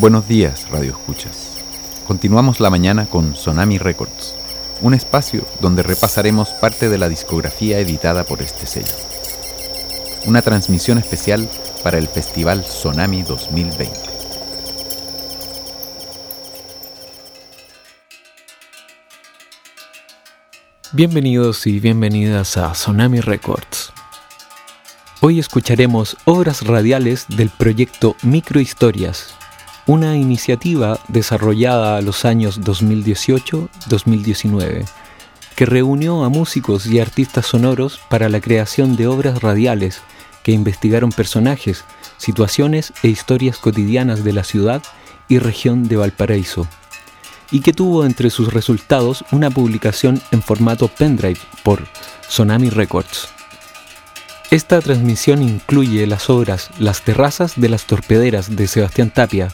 Buenos días, Radio Escuchas. Continuamos la mañana con Sonami Records, un espacio donde repasaremos parte de la discografía editada por este sello. Una transmisión especial para el Festival Sonami 2020. Bienvenidos y bienvenidas a Sonami Records. Hoy escucharemos obras radiales del proyecto Microhistorias, una iniciativa desarrollada a los años 2018-2019 que reunió a músicos y artistas sonoros para la creación de obras radiales que investigaron personajes, situaciones e historias cotidianas de la ciudad y región de Valparaíso, y que tuvo entre sus resultados una publicación en formato pendrive por Sonami Records. Esta transmisión incluye las obras Las terrazas de las torpederas de Sebastián Tapia,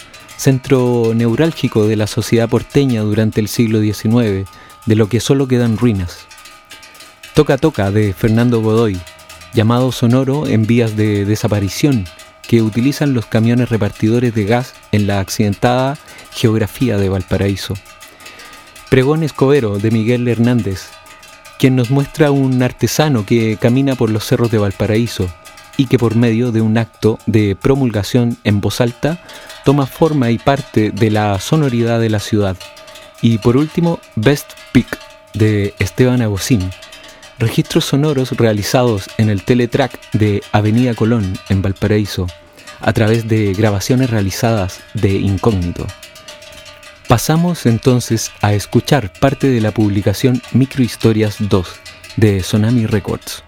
centro neurálgico de la sociedad porteña durante el siglo XIX, de lo que solo quedan ruinas. Toca Toca de Fernando Godoy, llamado sonoro en vías de desaparición, que utilizan los camiones repartidores de gas en la accidentada geografía de Valparaíso. Pregón Escobero de Miguel Hernández, quien nos muestra un artesano que camina por los cerros de Valparaíso y que por medio de un acto de promulgación en voz alta toma forma y parte de la sonoridad de la ciudad. Y por último, Best Pick de Esteban Agosín, registros sonoros realizados en el teletrack de Avenida Colón en Valparaíso, a través de grabaciones realizadas de incógnito. Pasamos entonces a escuchar parte de la publicación Microhistorias 2 de Sonami Records.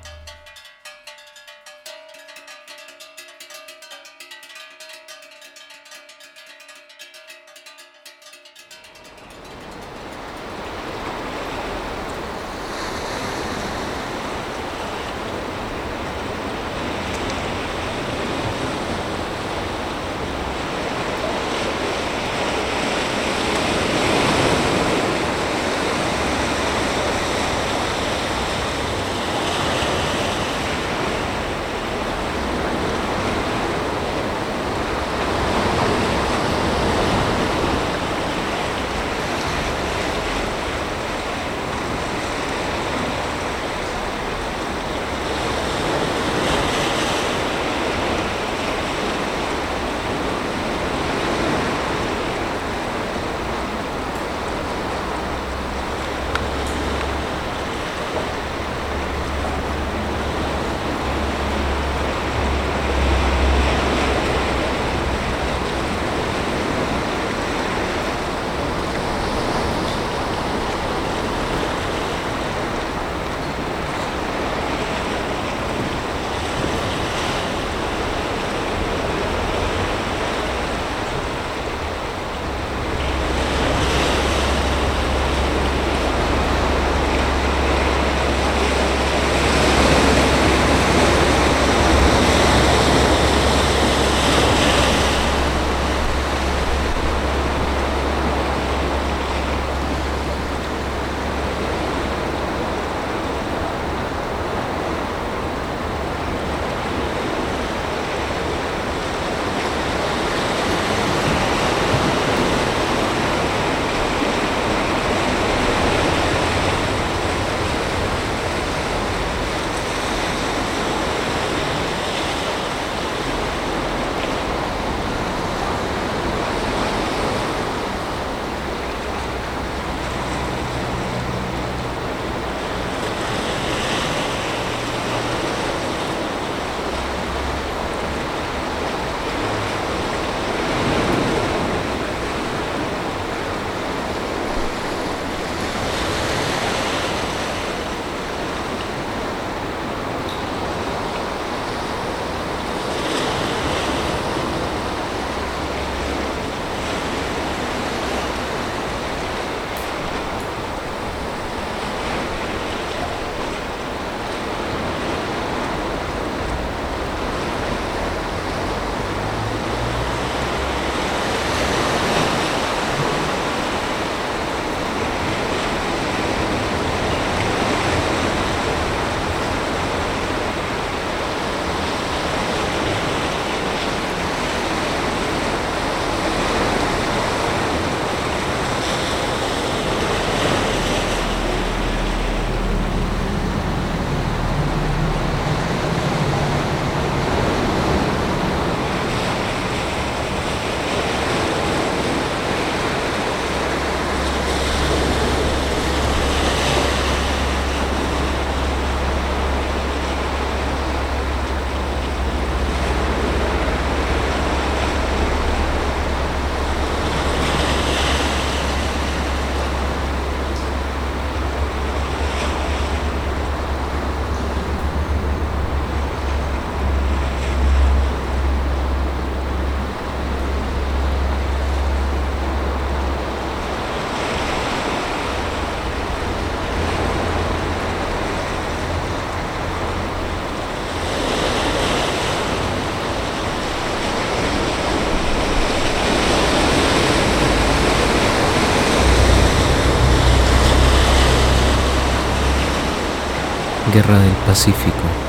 Guerra del Pacífico.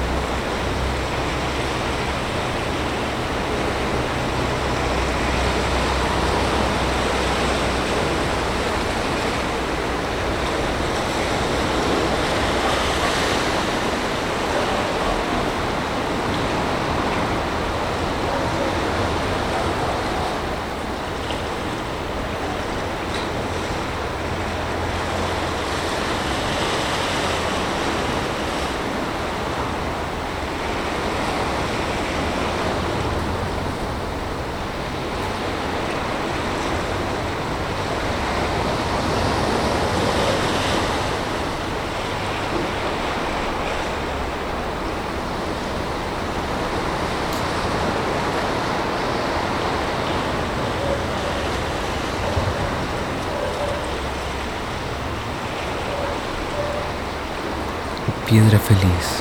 Piedra feliz.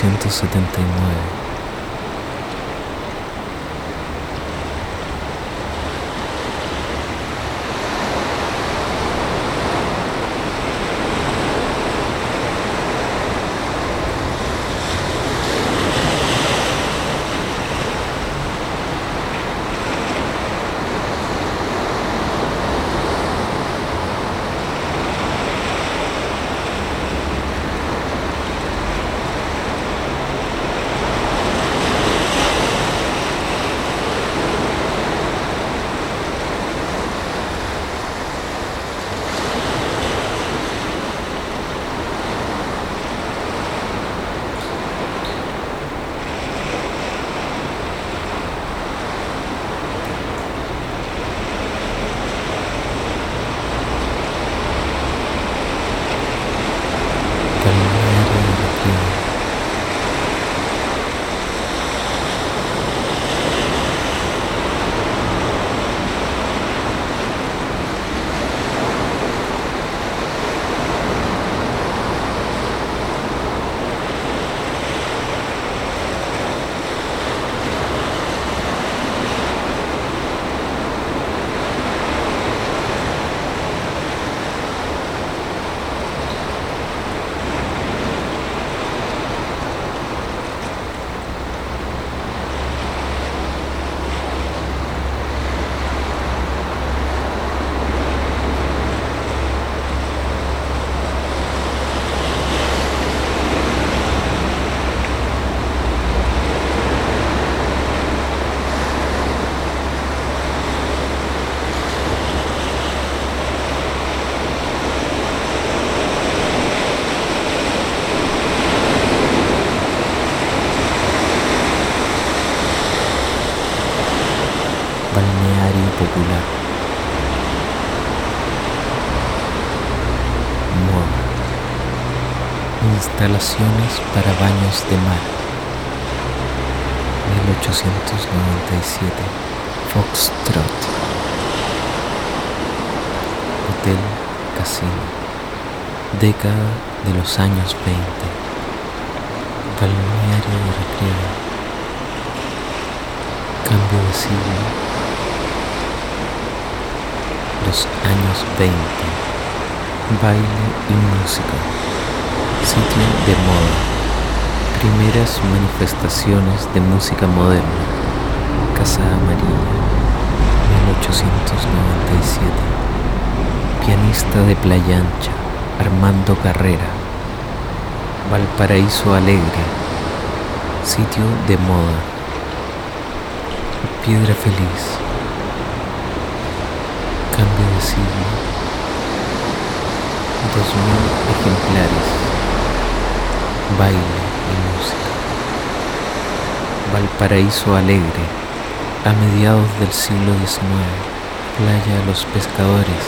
1979 Instalaciones para baños de mar. 1897. Foxtrot. Hotel Casino. Década de los años 20. Balneario de recreo. Cambio de siglo. Los años 20. Baile y música. Sitio de moda. Primeras manifestaciones de música moderna. Casa Amarilla. 1897. Pianista de Playa Ancha. Armando Carrera. Valparaíso Alegre. Sitio de moda. Piedra Feliz. Cambio de siglo. 2000 ejemplares. Baile y música. Valparaíso Alegre. A mediados del siglo XIX. Playa Los Pescadores.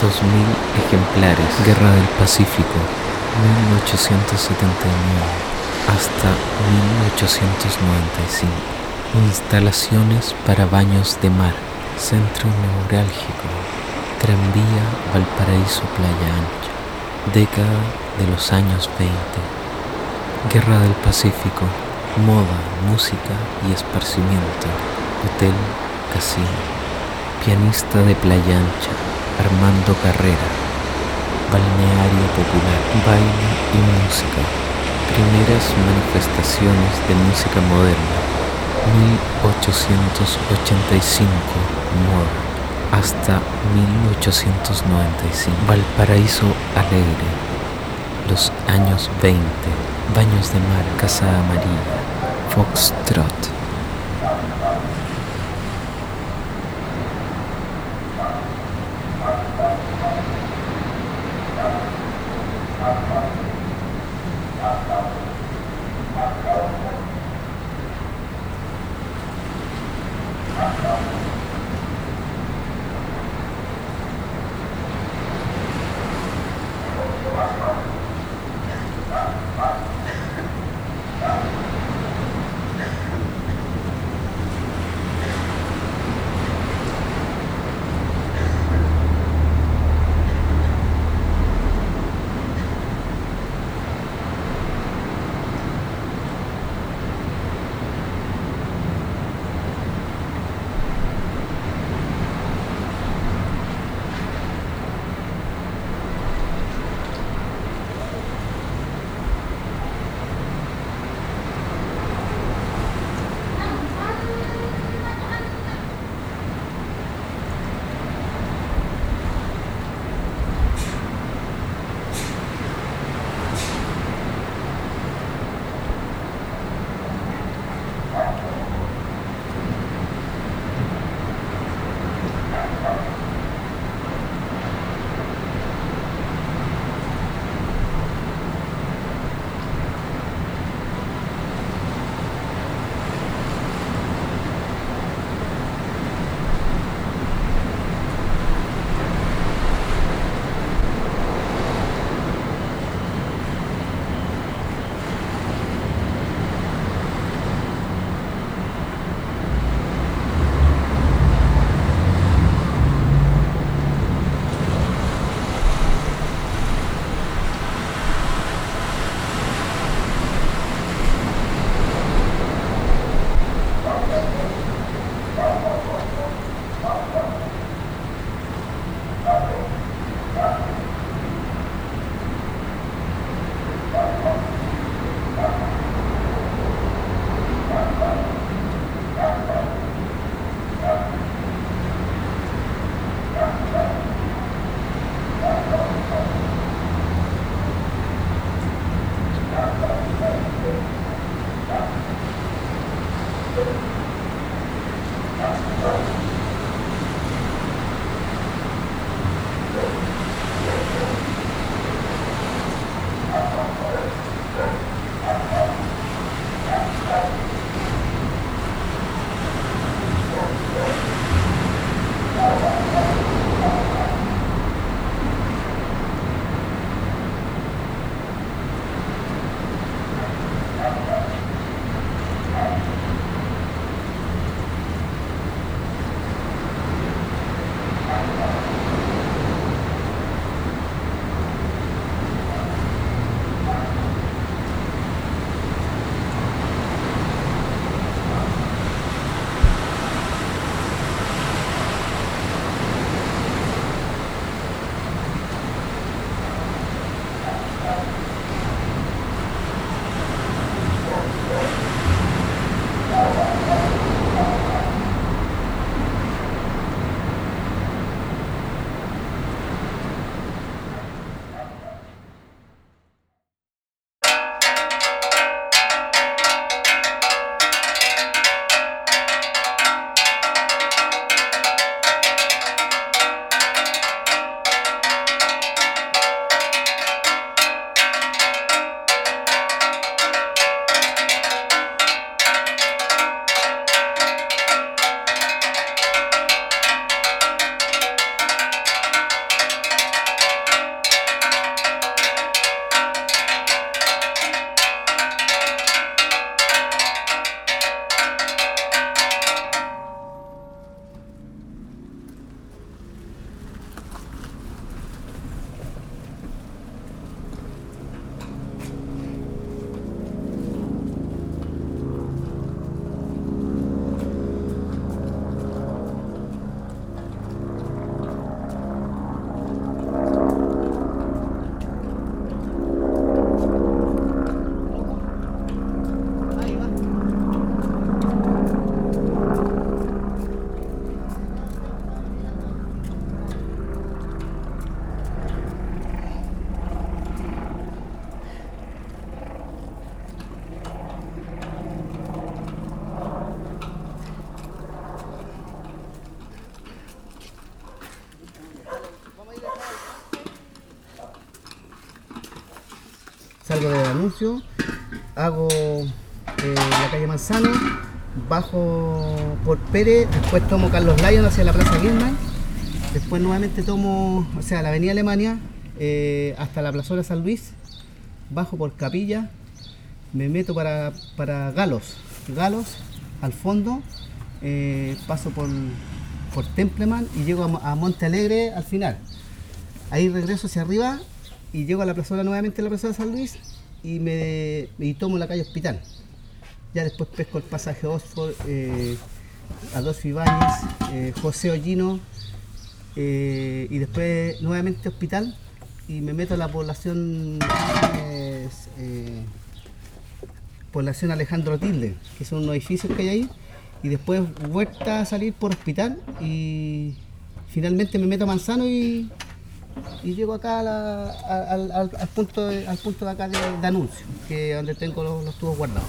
2000 ejemplares. Guerra del Pacífico. 1879 hasta 1895. Instalaciones para baños de mar. Centro neurálgico. Tranvía Valparaíso Playa Ancha. Década de los años 20. Guerra del Pacífico. Moda, música y esparcimiento. Hotel, casino. Pianista de Playa Ancha. Armando Carrera. Balneario popular. Baile y música. Primeras manifestaciones de música moderna. 1885. Moda hasta 1895. Valparaíso Alegre, los años 20, Baños de Mar, Casa Amarilla, Foxtrot. Del anuncio, hago eh, la calle Manzano, bajo por Pérez, después tomo Carlos Lyon hacia la Plaza Gilman, después nuevamente tomo, o sea, la Avenida Alemania eh, hasta la Plazuela San Luis, bajo por Capilla, me meto para, para Galos, Galos al fondo, eh, paso por, por Templeman y llego a, a Monte Alegre al final. Ahí regreso hacia arriba y llego a la plazuela nuevamente a la plazuela San Luis y me tomo la calle Hospital. Ya después pesco el pasaje Oxford, eh, Adolfo Ibáñez, eh, José Ollino eh, y después nuevamente Hospital y me meto a la población eh, población Alejandro Tilde, que son unos edificios que hay ahí y después vuelta a salir por Hospital y finalmente me meto a Manzano y y llego acá a al, al- punto de, al punto de acá de, de anuncio, que es donde tengo los tubos guardados.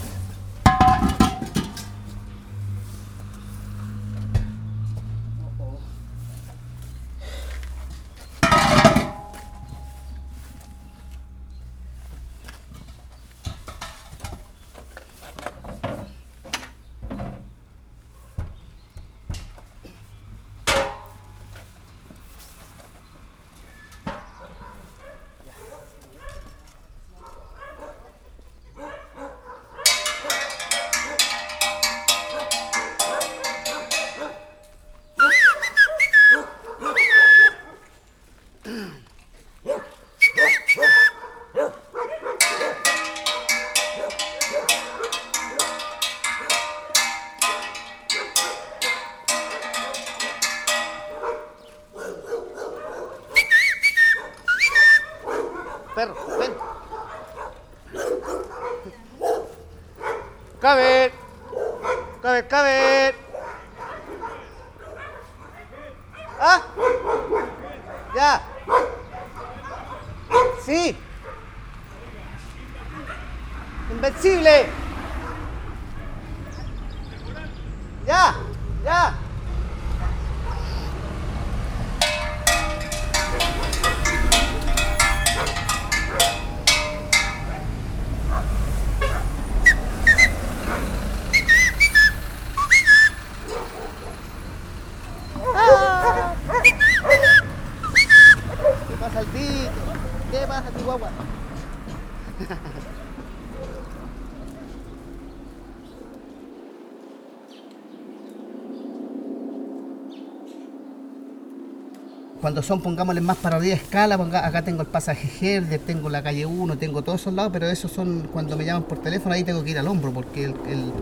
Cuando son, pongámosle más para arriba escala, ponga- acá tengo el pasaje Herder, tengo la calle 1, tengo todos esos lados, pero esos son cuando me llaman por teléfono, ahí tengo que ir al hombro porque el,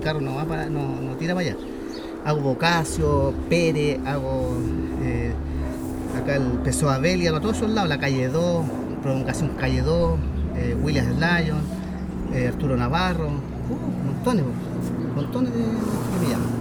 carro no va para, no, tira para allá. Hago Bocasio, Pérez, hago eh, acá el Pessoa Belia, a todos esos lados, la calle 2, prolongación calle 2, eh, Williams Lyon, eh, Arturo Navarro, uh, montones, montones de que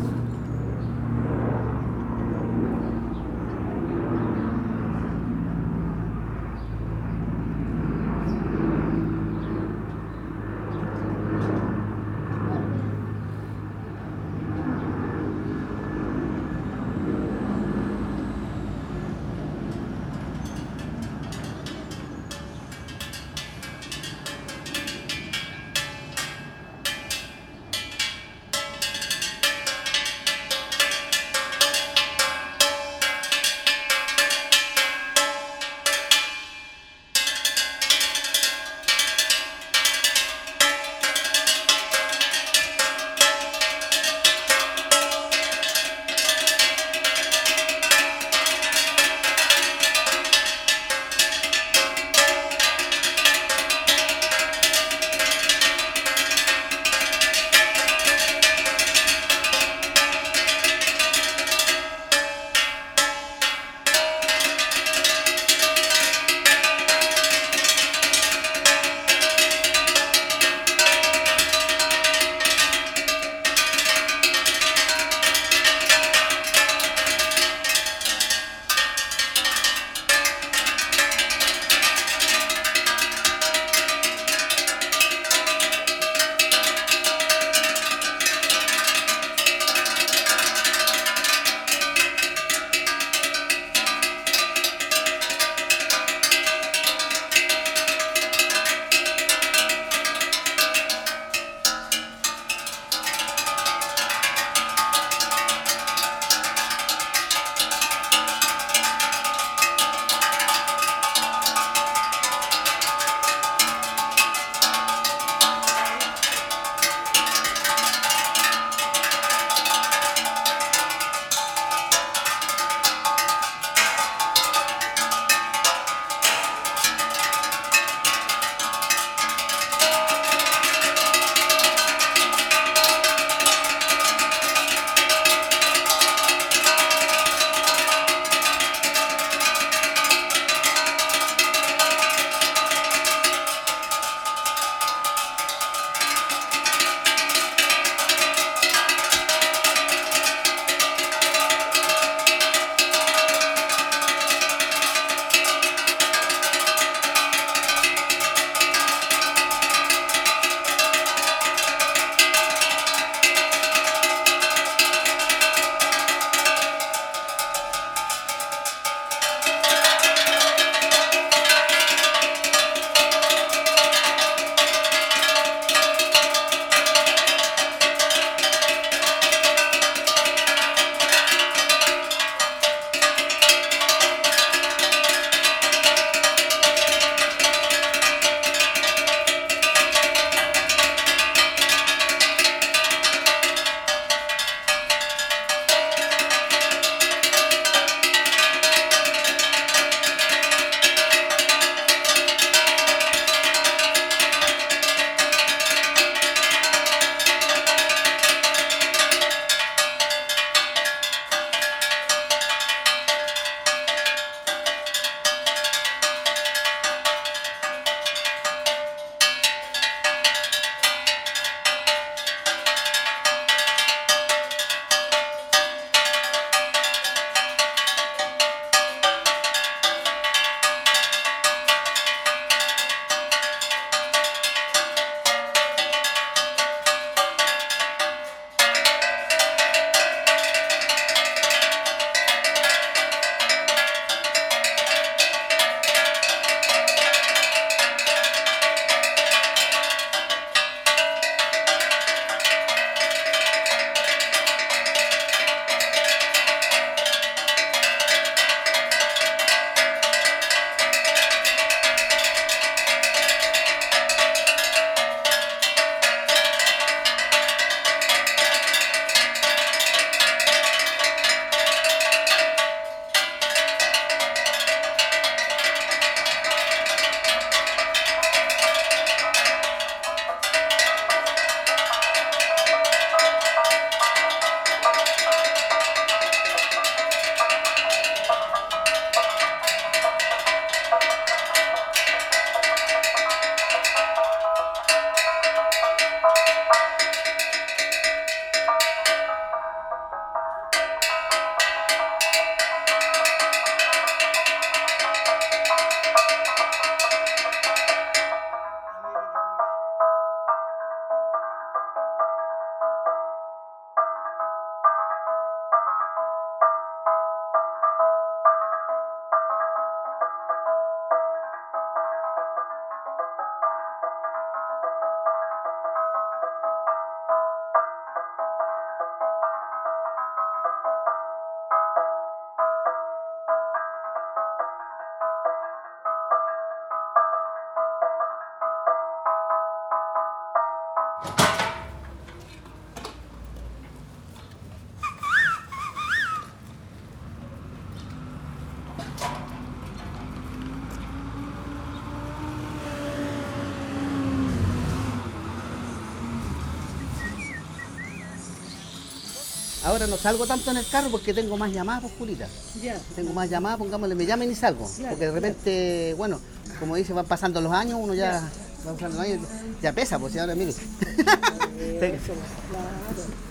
Ahora no salgo tanto en el carro porque tengo más llamadas, pues, Julita. Ya. Tengo más llamadas, pongámosle, me llamen y salgo. Claro. Porque de repente, bueno, como dice, van pasando los años, uno ya, va pasando los años, ya pesa, pues, y ahora mire. Eso, claro.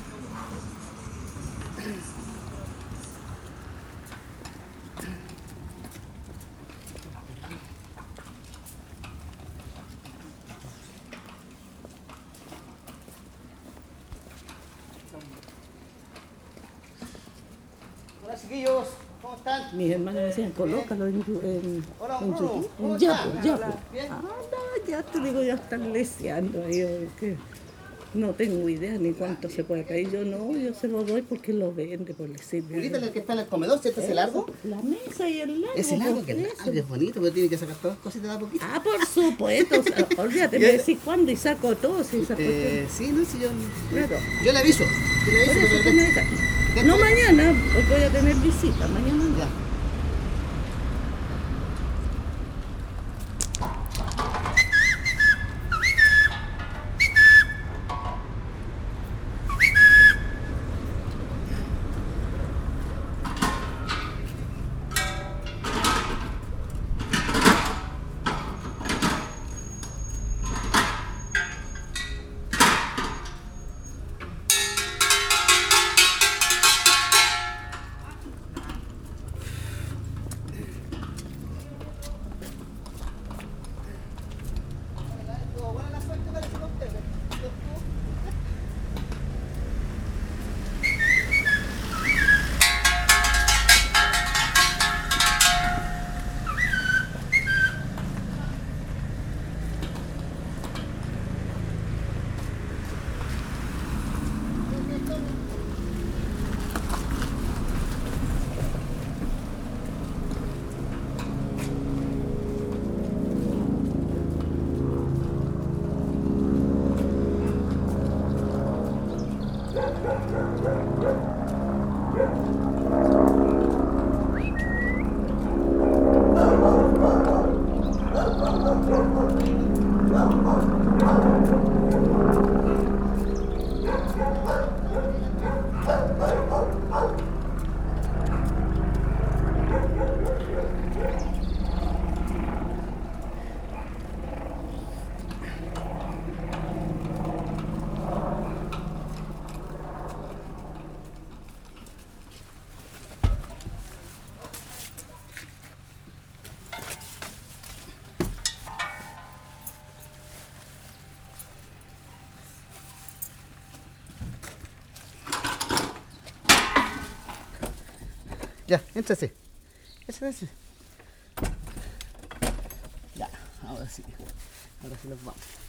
Hola, chiquillos, ¿cómo están? Mis hermanos me decían, colócalo en, en, en YouTube. Bien. Ah, no, ya te digo, ya están leseando. Yo que no tengo idea ni cuánto se puede caer. Yo no, yo se lo doy porque lo vende, por le sirve. Julita, el que está en el comedor, ¿cierto? ¿Ese largo? La mesa y el largo. Ese largo, pues, que es largo, es bonito, pero tiene que sacar todas las cositas de a poquito. Ah, por supuesto. o sea, olvídate, me decís cuándo y saco todo. Si esa cuestión. Eh, sí, no, si yo. Claro. Yo le aviso. Yo le pero. No mañana, porque voy a tener visita. Mañana no. Ya. Ya, éntrase. Éntrase. Ya, ahora sí. Ahora sí nos vamos.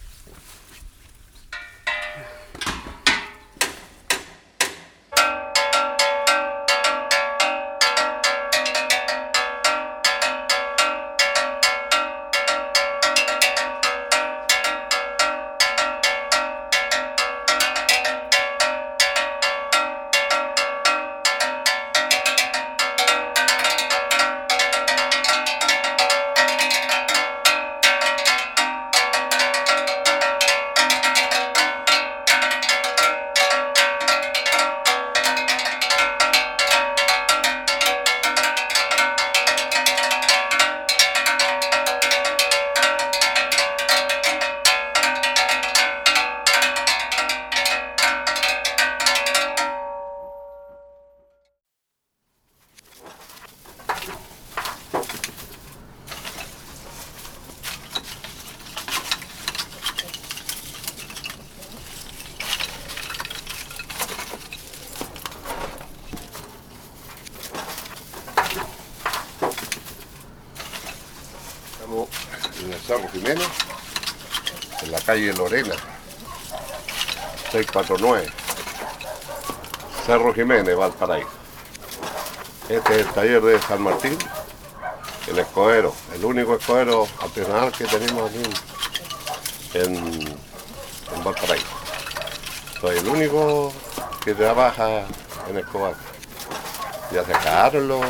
Calle Lorena, 649. Cerro Jiménez, Valparaíso. Este es el taller de San Martín, el escoero, el único escoero artesanal que tenemos aquí en, en Valparaíso. Soy el único que trabaja en escobar. Ya se acabaron los,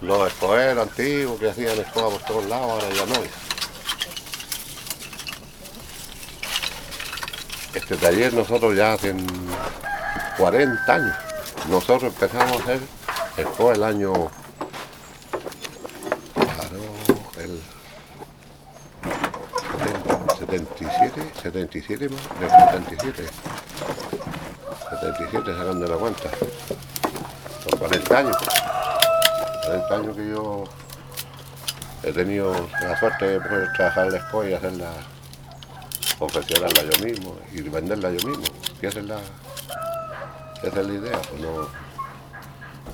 los antiguos que hacían escoba por todos lados, ahora ya no. Este taller nosotros ya hacen 40 años. Nosotros empezamos a hacer escoba el año. Claro, el 77, 77 más, del 77. 77 sacando la cuenta. Son 40 años. 40 años que yo he tenido la suerte de poder trabajar la escuela y hacerla, confeccionarla yo mismo y venderla yo mismo. Esa es la, esa es la idea. Pues no,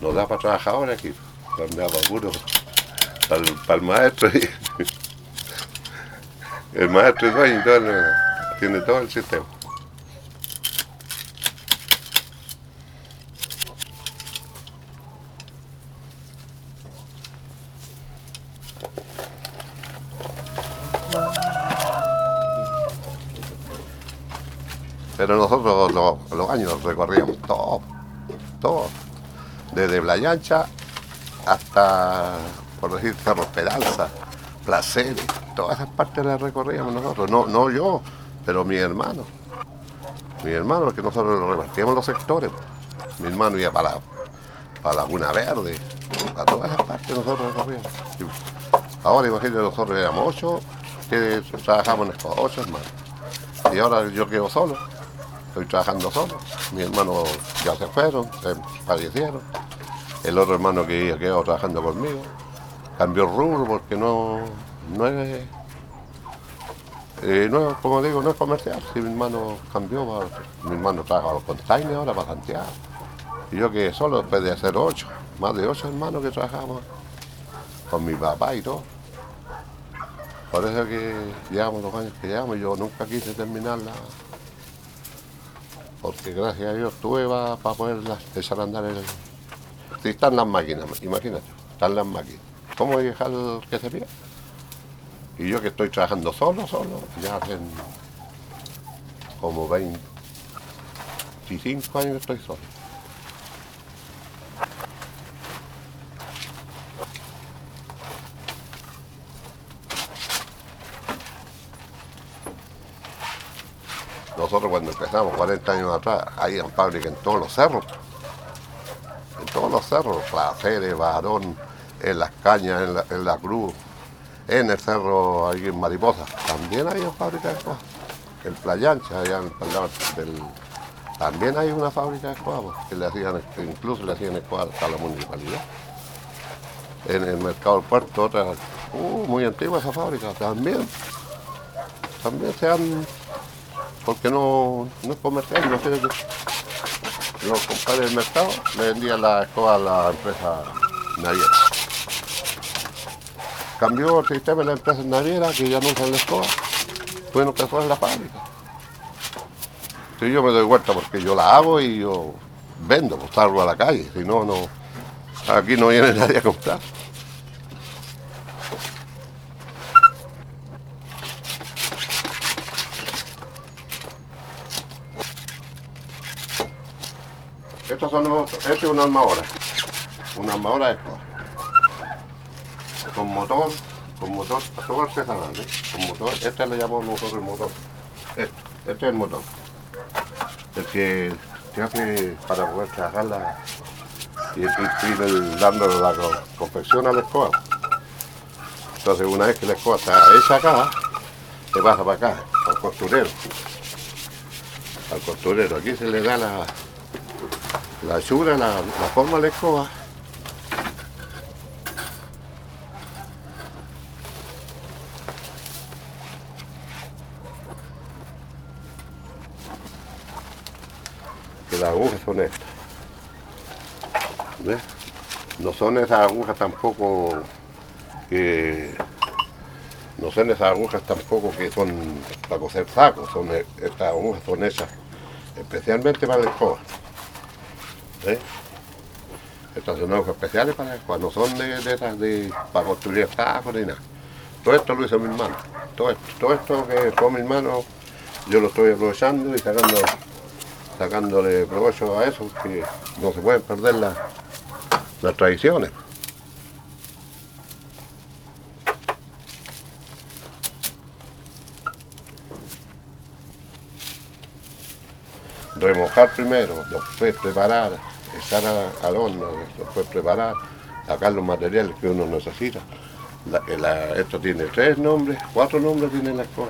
no da para trabajadores aquí, da para el, para el maestro. y- el maestro es dueño y el- tiene todo el sistema. Pero nosotros los, los años recorríamos todo, todo. Desde Playa Ancha hasta, por decir, Cerro Esperanza, Placeres, todas esas partes las recorríamos nosotros. No, no yo, pero mi hermano. Mi hermano, que nosotros repartíamos los sectores. Mi hermano iba para, para Laguna Verde, a todas esas partes nosotros recorríamos. Ahora imagínate, nosotros éramos ocho, que trabajamos en estos ocho hermanos. Y ahora yo quedo solo, estoy trabajando solo. Mis hermanos ya se fueron, se fallecieron. El otro hermano que quedó trabajando conmigo cambió rubro porque no, no es, eh, no como digo, no es comercial. Si mi hermano cambió, mi hermano trabaja los containers ahora para Santiago. Y yo que solo después de hacer ocho, más de ocho hermanos que trabajamos con mi papá y todo. Por eso que llevamos los años que llevamos, yo nunca quise terminarla. Porque gracias a Dios tuve para poder andar el. Si están las máquinas, imagínate, están las máquinas. ¿Cómo voy a dejar que se pierda? Y yo que estoy trabajando solo, solo, ya hacen como 25 años estoy solo. Nosotros cuando empezamos, 40 años atrás, había fábrica en todos los cerros. En todos los cerros, Placeres, Barón, en las cañas, en la, en la cruz, en el cerro ahí en Mariposa. También hay fábrica de escoba. En Playa Ancha, allá en del- También hay una fábrica de escoba, que le hacían, incluso le hacían escoba a la municipalidad. En el mercado del puerto, otra, uh, muy antigua esa fábrica, también. También se han porque no, no es comercial, no sé, los compadres del mercado le vendían la escoba a la empresa naviera. Cambió el sistema de la empresa naviera, que ya no usan la escoba, bueno, que en la fábrica. Si yo me doy vuelta porque yo la hago y yo vendo, pues salgo a la calle, si no, no, aquí no viene nadie a comprar. Estos este es una armadora, una armadora de. Con motor, con motor, todo artesanal, ¿eh? con motor, este le llamamos nosotros el motor. Este, este es el motor. El que hace para poder trabajarla y, el- dándole la co- confección a la escoba. Entonces una vez que la escoba está hecha acá, se pasa para acá, al costurero. Al costurero, aquí se le da la, la hechura, la, la forma de la escoba. Que las agujas son estas. ¿Ves? No son esas agujas tampoco que no son esas agujas tampoco que son para coser sacos, son e- estas agujas son hechas especialmente para la escoba. Son agujas especiales para la no son de, de esas de para construir sacos ni nada. Todo esto lo hizo mi hermano. Todo esto, todo esto que fue mi hermano, yo lo estoy aprovechando y sacando, sacándole provecho a eso, que no se pueden perder las, las tradiciones. remojar primero, después preparar, a- al horno, después preparar, sacar los materiales que uno necesita. La- esto tiene tres nombres, cuatro nombres tiene la escoba.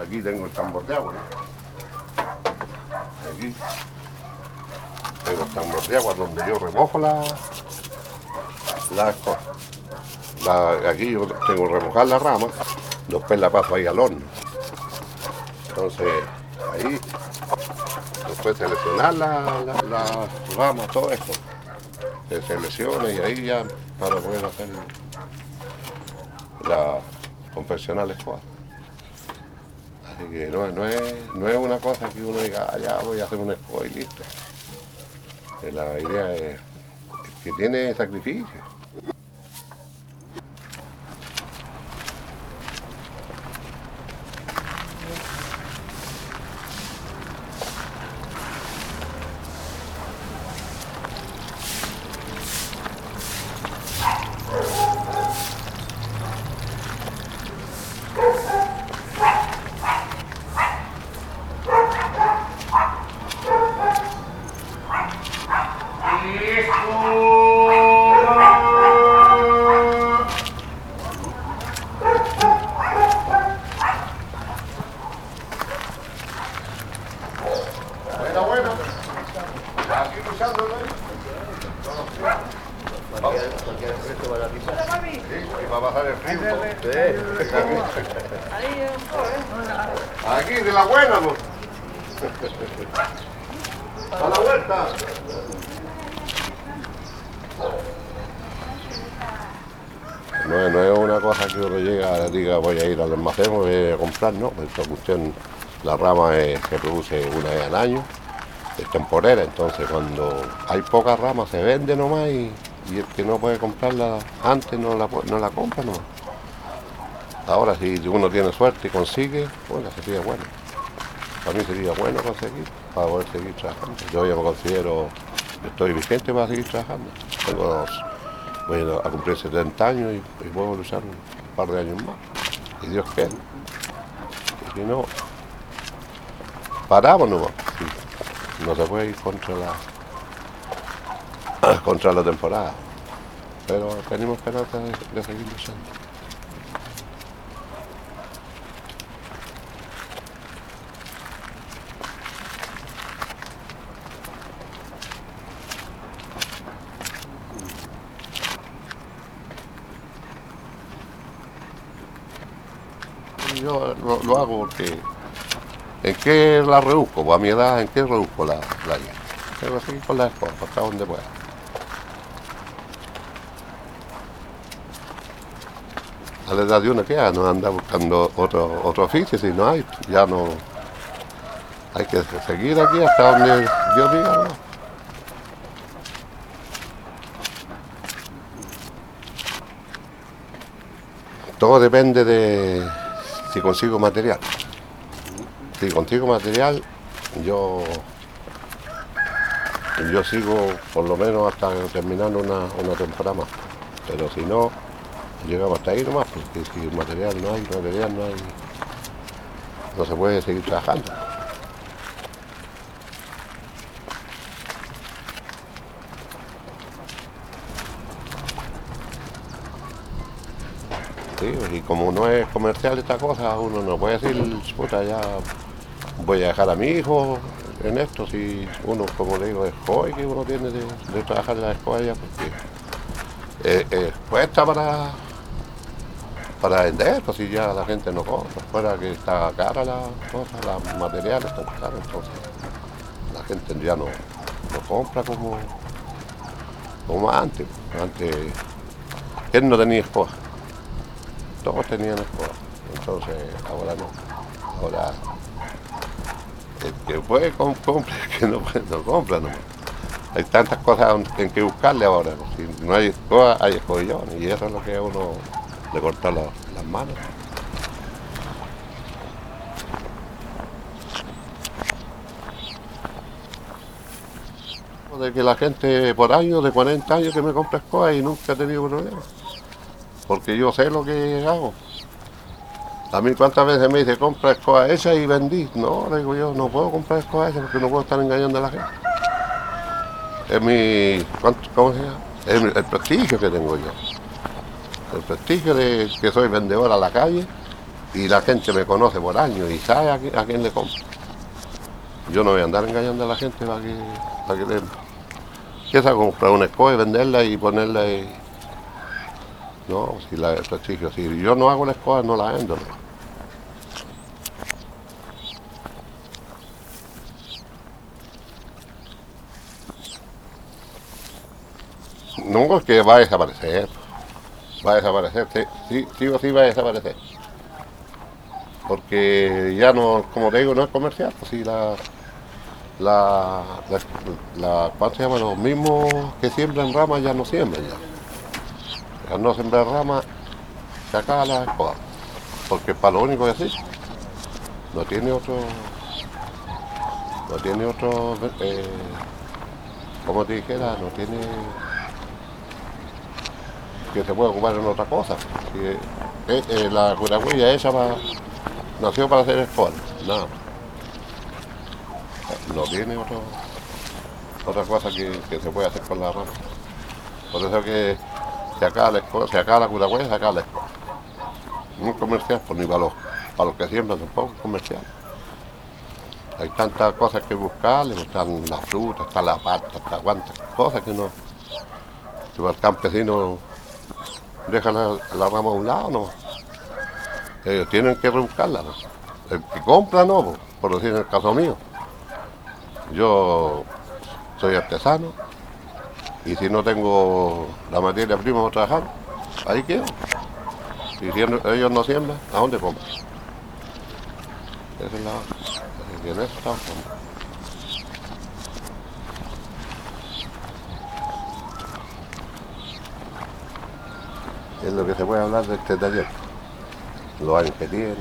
Aquí tengo el tambor de agua. Aquí tengo el tambor de agua donde yo remojo la, la escoba. La- aquí yo tengo que remojar la rama, después la paso ahí al horno. Entonces, ahí, después seleccionar la, la, la rama, todo esto. Se selecciona y ahí ya para poder hacer la confeccionar la escoba. Así que no, no es, no es una cosa que uno diga, "Ah, ya voy a hacer una escoba La idea es que tiene sacrificio. Buena, buena. Aquí luchando, ¿no? Sí, y va a bajar el ritmo. Aquí, de la buena, ¿no? A la vuelta. No, es- no es una cosa que uno llega y diga voy a ir al almacén, voy a comprar, no. Esta cuestión, la rama se produce una vez al año, es temporera, entonces cuando hay pocas ramas se vende nomás y, y el que no puede comprarla antes no la, no la compra nomás. Ahora si uno tiene suerte y consigue, bueno, sería bueno. Para mí sería bueno conseguir, para poder seguir trabajando. Yo ya me considero, estoy vigente para seguir trabajando. Tengo, voy a cumplir 70 años y, y puedo luchar un par de años más. Y Dios quiere. Si no, paramos. No se puede ir contra la, contra la temporada. Pero tenemos esperanza de, de seguir luchando. Lo, hago porque. ¿En qué la reduzco? Pues a mi edad, ¿en qué reduzco la playa? Pero seguir con la escoba, hasta donde pueda. A la edad de uno que ya no anda buscando otro, otro oficio, si no hay, ya no. Hay que seguir aquí hasta donde Dios diga. Todo depende de si consigo material. Si consigo material, yo yo sigo por lo menos hasta terminar una, una temporada más. Pero si no, llegamos hasta ahí nomás, porque si material no hay, material no hay, no se puede seguir trabajando. Sí, y como no es comercial esta cosa, uno no puede decir, puta, ya voy a dejar a mi hijo en esto, si uno, como le digo, es joven que uno tiene de, trabajar en la escuela, porque eh, eh, cuesta para, para vender, pues si ya la gente no compra, fuera que está cara la cosa, los materiales están caros, entonces la gente ya no, no compra como, como antes. Antes, ¿quién no tenía esposa? Todos tenían esposa, entonces ahora no. Ahora el que puede com- compra, el que no puede no compra nomás. Hay tantas cosas en que buscarle ahora. Si no hay escoba, hay escobillones y eso es lo que a uno le corta la- las manos. De que la gente por años, de 40 años que me compra escoba y nunca he tenido problemas. Porque yo sé lo que hago. A mí cuántas veces me dice, compra escoba esa y vendí. No, le digo yo, no puedo comprar escoba esa porque no puedo estar engañando a la gente. Es mi, ¿cuánto- ¿cómo se llama? Es el prestigio que tengo yo. El prestigio de que soy vendedor a la calle y la gente me conoce por años y sabe a, qui- a quién le compro. Yo no voy a andar engañando a la gente para que, para que le... ¿Qué comprar una escoba y venderla y ponerla y... No, si la prestigio, si yo no hago la escoba, no la vendo. ¿no? No, es que va a desaparecer. Va a desaparecer, sí, sí, o sí va a desaparecer. Porque ya no, como te digo, no es comercial, pues sí, la, la, la, la- ¿cuál se llama? Los mismos que siembran ramas ya no siembran ya. Al no sembrar ramas, se acaba la escoba. Porque para lo único que así, no tiene otro, no tiene otro, eh, como te dijera, no tiene que se puede ocupar en otra cosa. Si, eh, eh, la curagüilla esa va- nació para hacer escoba, nada. No tiene otro, otra cosa que, que se puede hacer con la rama. Por eso que se acaba la escoba, se acaba la curagüilla, se acaba la escoba. Es comercial, pues ni para los, para los que siembran tampoco es comercial. Hay tantas cosas que buscarle, pues, están las frutas, está la pata, está cuantas cosas que no. Si el campesino deja la, la rama a un lado, no. Ellos tienen que rebuscarla, ¿no? El que compra no, por decir en el caso mío. Yo soy artesano y si no tengo la materia prima para trabajar, ahí quedo. Y si ellos no siembran, ¿a dónde compran? Esa es la que en eso estamos. Es lo que se puede hablar de este taller. Los años que tiene,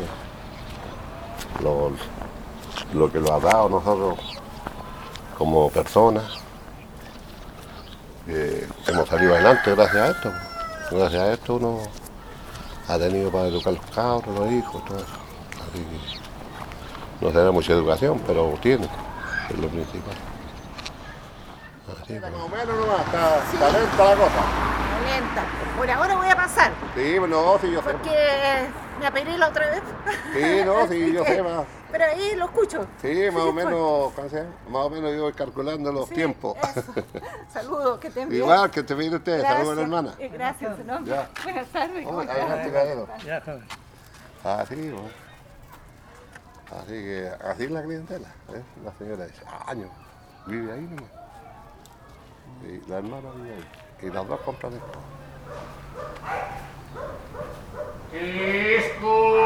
lo, lo que lo ha dado nosotros como personas. Hemos salido adelante gracias a esto. Gracias a esto uno ha tenido para educar los cabros, los hijos, todo eso. Así que no se da mucha educación, pero tiene, es lo principal. Lenta. Por ahora voy a pasar, Sí, no, sí, yo sé. porque me apelé la otra vez. Sí, no, sí, yo sé más. Pero ahí lo escucho. Sí, más o menos. Más o menos yo voy calculando los Sí, tiempos. Saludos, que te envío. Igual que te pide usted, saludos a la hermana. Gracias, ¿no? Ya. Buenas tardes. ¿cómo Oh, adelante, caballero. Así, bueno. Así que, así es la clientela. ¿eh? La señora dice, años, vive ahí nomás. Y la hermana vive ahí. y las dos contradictorias. Cristo.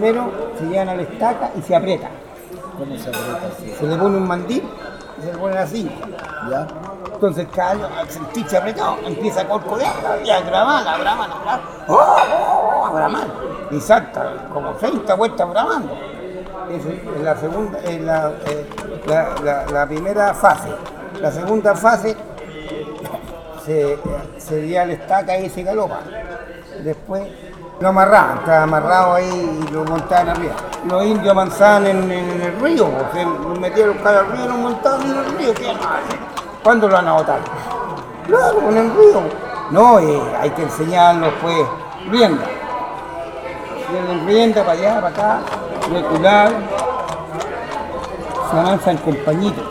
Primero se llevan a la estaca y se aprieta. ¿Cómo se aprieta así? Se le pone un mandil y se le pone así. ¿Ya? Entonces el caballo al sentirse apretado empieza a corcolear y a bramar, a bramar, a. ¡Oh, oh! Y salta como 30 vueltas bramando. Es la segunda, es la, eh, la- la- la primera fase. La segunda fase se, se la estaca y se galopa. Lo amarraban, estaba amarrado ahí y lo montaban arriba. Los indios avanzaban en, el río, o los caballos al río y los montaban en el río. ¿qué? ¿Cuándo lo van a votar? Claro, en el río. No, eh, hay que enseñarlos pues rienda. Rienda para allá, para acá, recular. Se avanzan con pañito.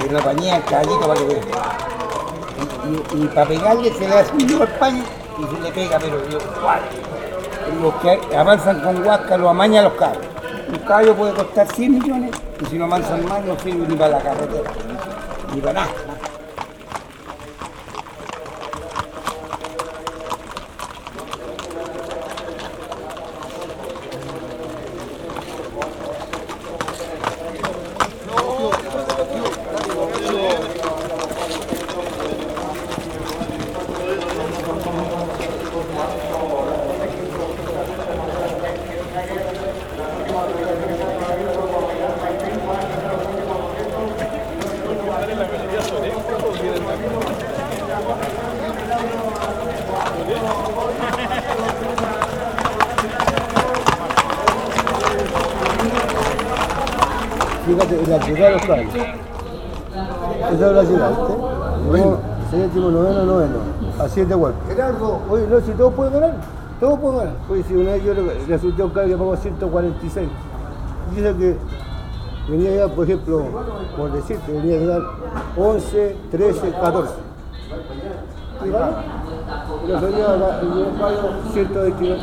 Se lo pañea el caballito para que vea. Y, para pegarle se le hace un al paño y se le pega, pero yo, igual. Los que avanzan con huasca lo amañan los carros. Un caballo puede costar 100 millones y si no avanzan más no sirve ni para la carretera, ni para nada. 7 cuartos. Gerardo, oye, no, si todos pueden ganar, todos pueden ganar. Oye, si una vez yo resulté un cargo que pagó 146. Dice que venía a dar, por ejemplo, por decirte, venía a dar 11, 13, 14. Y ganó. Lo salía pago 122.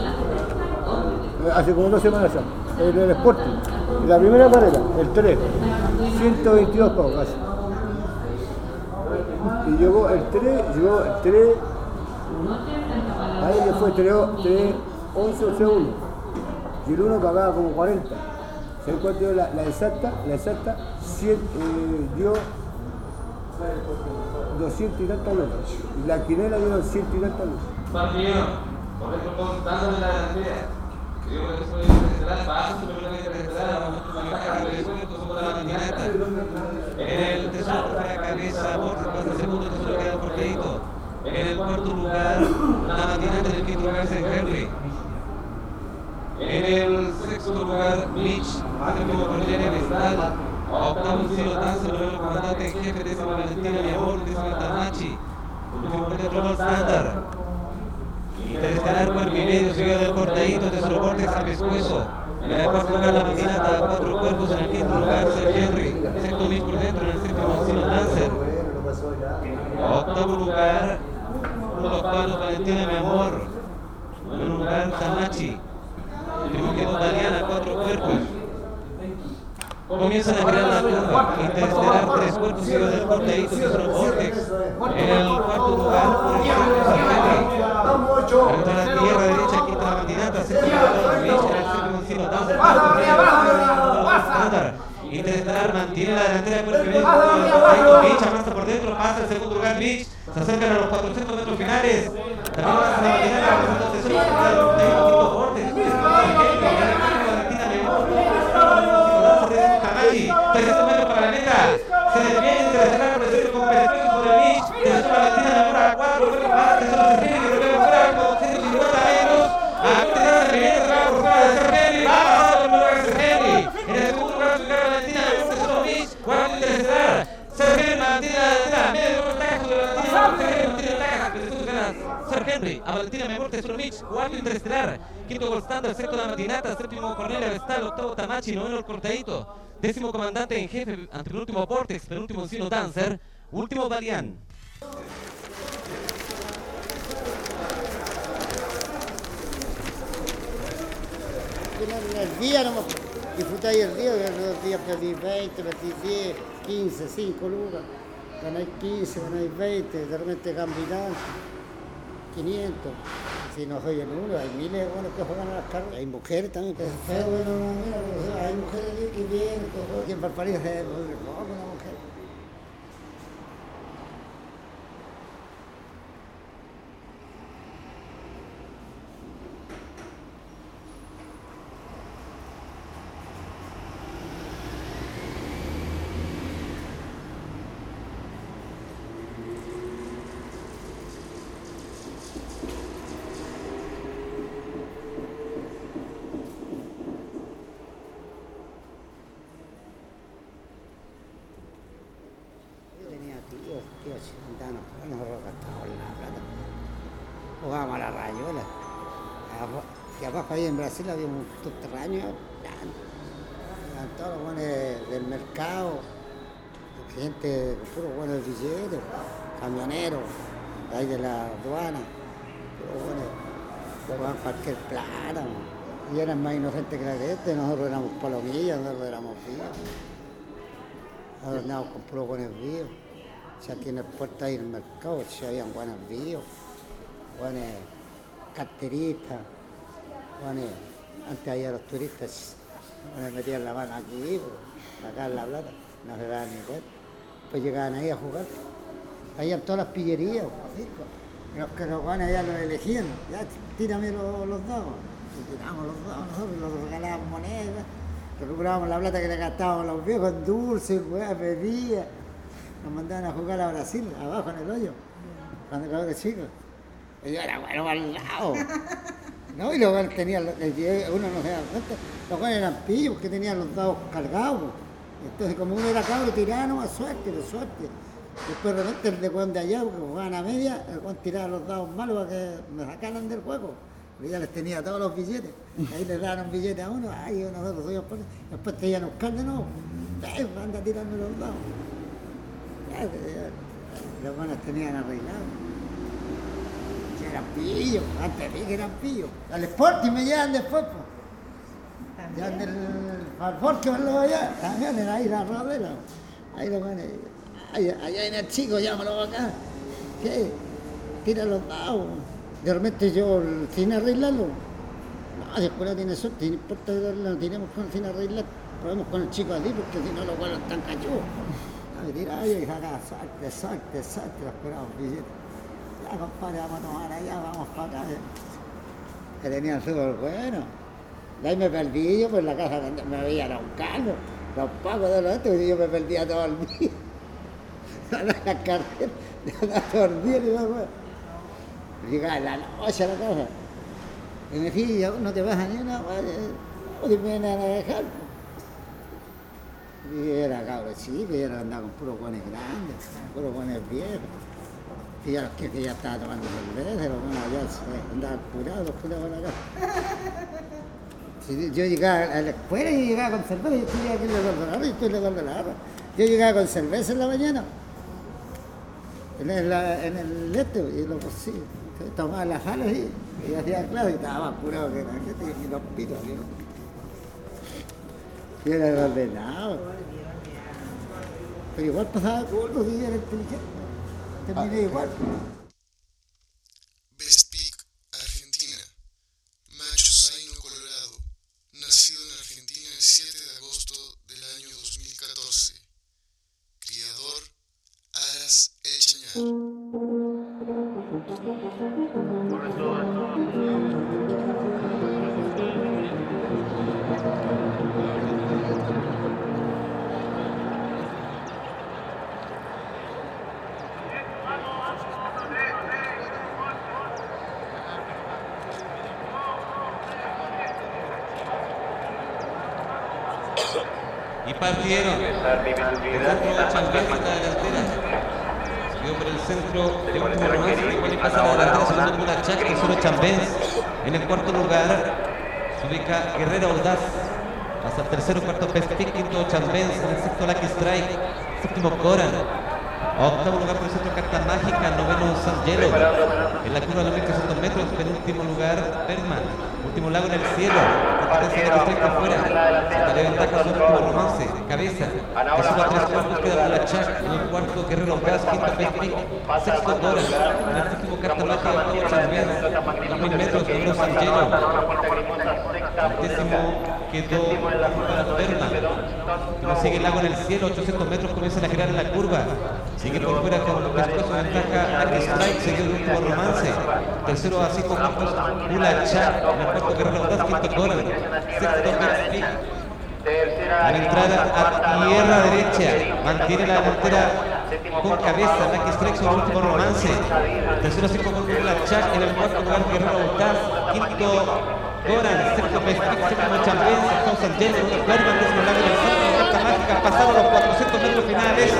Hace como dos semanas ya. En el Sporting. La primera carrera, el 3. 122 pagos casi y llegó el 3, llegó el 3, fue 3, 3 11 o 3, 1. Y el 1 pagaba como 40. ¿Sabes cuánto dio la, la exacta? La exacta 100, eh, dio 200 y tantos lucas. Y la quinela dio 100 y tantos lucas. En el tercero para cabeza, Borja, en el segundo tercero queda Porteito. En el cuarto lugar, la matinata del quinto lugar es Henry. En el sexto lugar, Mitch, séptimo Cornelia Vestal. Octavo Ciro Danza, noveno comandante jefe, décimo Valentina Mi Amor, décimo Tamachi. Último Pedro Roll Standard. Interestelar cuerpo y medio, seguido del cortadito, tercero Vortex al pescuezo. En el cuarto lugar la maquinata, cuatro cuerpos, en el quinto lugar Sir Henry. Sexto Mitch por dentro, en el séptimo Ciro Dancer. Octavo lugar, los octavos Valentina Mi Amor. Noveno lugar Tamachi. Último quedó Daliana, cuatro cuerpos. Comienzan a girar la curva, interestelar tres cuerpos seguido del cortadito, tercero Vortex. En el cuarto lugar, por la tierra derecha, quinta la candidata, en el Danza, mantiene la delantera por el primer lugar, Mitch avanza por dentro, pasa el segundo lugar, Mitch, se acercan a los 400 metros finales. También la quinto Vortex, Henry, a Valentina Memor, tercero Mitch, cuarto Interestelar, quinto Gold Standard, sexto La Matinata, séptimo Cornelia Vestal, octavo Tamachi, noveno El Cortadito, Décimo comandante en jefe, antepenúltimo Vortex, penúltimo Encino Dancer, último Balián. El día disfrutáis el día, los días perdís 20, perdís 10, 15, 5 lucas, ganáis 15, ganáis 20, de repente cambian 500. Si no soy el uno, hay miles de buenos que juegan a las cargas. Hay mujeres también que se bueno, mira, hay mujeres que vienen, que en muy poco una mujer. Yo tenía tíos, tíos andaban nosotros gastábamos la plata. Jugábamos a la rayuela. Abo- Que abajo ahí en Brasil había un subterráneo. Eran todos los buenos del mercado, gente, puros buenos billetes, camioneros, ahí de la aduana, puros buenos, jugaban cualquier plata. Y eran más inocentes que la gente, nosotros éramos palomillas, nosotros éramos vivos. Andamos con puros buenos vivos. Si aquí en el hay el mercado, si habían buenos vivos, buenos carteristas, buenos, antes había los turistas, bueno, metían la mano aquí, pues, sacaban la plata, no se daban ni cuenta. Pues llegaban ahí a jugar. Ahí en todas las pillerías, los que los buenos ya los elegían, ya tírame los, los dados. Y tiramos los dados, nosotros los regalábamos monedas, recuperábamos la plata que le gastábamos a los viejos en dulces, weas, bebidas. Nos mandaban a jugar a Brasil, abajo en el hoyo, cuando era chico. Y yo era bueno al lado. No, y los los- eh, uno no se da cuenta, los buenos eran pillos porque tenían los dados cargados. Entonces, como uno era cabro, tiraba nomás suerte, de suerte. Después de repente el de Juan de allá, porque jugaban a media, el Juan tiraba los dados malos para que me sacaran del juego. Porque ya les tenía todos los billetes. Ahí les daban un billete a uno, ay, nosotros subimos por Después te iban a buscar de nuevo. Anda tirando los dados. Ya, ya, los buenos tenían arreglado. Eran pillos, antes vi que eran pillos. Al Sporting me llevan después, pues. Llevan del Falfor que me lo allá. También era ahí la rodela. Ahí lo van allá, allá en el chico, llámalo acá. ¿Qué? Tira los dados. De repente yo, sin arreglarlo, no, después no tiene suerte, no importa no tenemos con, sin arreglar, probemos con el chico así, porque si no los buenos están cachudos. A ver, tira ahí y saca, suerte, suerte, suerte, los esperamos billetes. Ya, compadre, vamos a tomar allá, vamos para acá. Que tenían súper bueno. De ahí me perdí yo por la casa me veían a buscarlo. Los pagos de los estos, y yo me perdía todo el día. En la carrera, andaba todo el día, y yo. Llegaba en la noche a la casa. Y me fui, ya no te vas a ni una, o te vienen a dejar. Y era cabro chico, y era andaba con puros guanes grandes, puros guanes viejos. Y ya los que, que ya estaba tomando cerveza, los buenos ya se andaban curados, los curados a la casa. Si yo llegaba a la escuela y llegaba con cerveza, yo estoy aquí en la Guadalajara, yo estoy en la. Yo llegaba con cerveza en la mañana, en el, en el este, y lo sí, tomaba las alas y, y hacía clase y estaba más curado que la gente y los pitos. ¿sí? Y era ordenado. Pero igual pasaba gordo y era inteligente. 哎。Sigue el cielo, 800 metros comienzan a girar en la curva. Sigue por fuera con pescozo ventaja Lucky Strike, seguido del último romance. Tercero a cinco puntos, Bula Chat. En el cuarto Guerrero Gas, quinto Coran. Sexto Bexpic. La entrada a tierra derecha. Mantiene la delantera con cabeza. Lucky Strike sobre el último romance. Tercero a cinco puntos, Bula Chat. En el cuarto lugar Guerrero Gas, quinto Goran, sexto Pestic, séptimo Chambén, sexto Sargento, Berman, décimo centro, carta mágica, pasaron los 400 metros finales,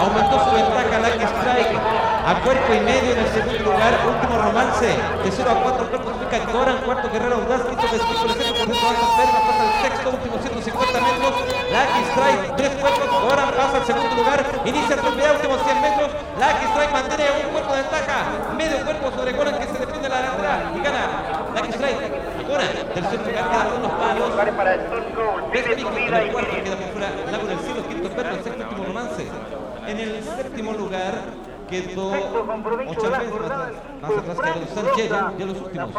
aumentó su ventaja Lucky Strike, a cuerpo y medio en el segundo lugar, último romance, de 0 a 4 cuerpos ubica Goran, cuarto Guerrero Audaz, quinto Pestic, el centro, por centro, avanza Berman, pasa el sexto, último 150 metros, Lucky Strike, tres cuerpos, Goran pasa al segundo lugar, inicia el propiedad, últimos 100 metros, Lucky Strike mantiene un cuerpo de ventaja, medio cuerpo sobre Goran que se defiende la delantera y gana Lucky Strike. Ahora, tercer lugar los palos. Pestic en el cuarto queda por fuera Lago del Cielo, quinto perro, el sexto último romance. En el séptimo lugar quedó ocho veces más, atrás quedaron San Jello, ya los últimos.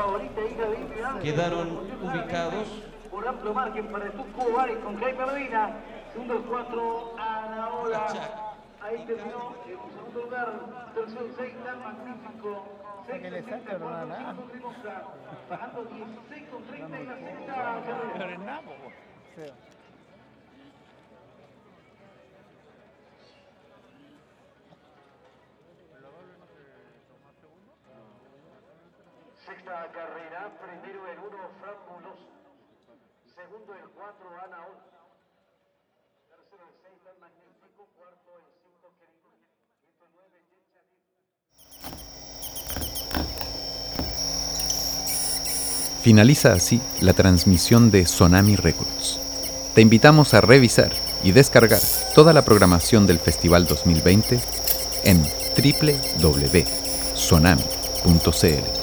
Quedaron ubicados. Por amplio margen para el Tuco Vares con Jaime Medina. Segundo el 4 Anaola. Ahí terminó en un segundo lugar. Tercero Seitan, magnífico. Que le. Bajando 16 con en la sexta. Sexta carrera, primero el 1 Fran Bulos, segundo el 4 Ana 11. Finaliza así la transmisión de Sonami Records. Te invitamos a revisar y descargar toda la programación del Festival 2020 en www.sonami.cl.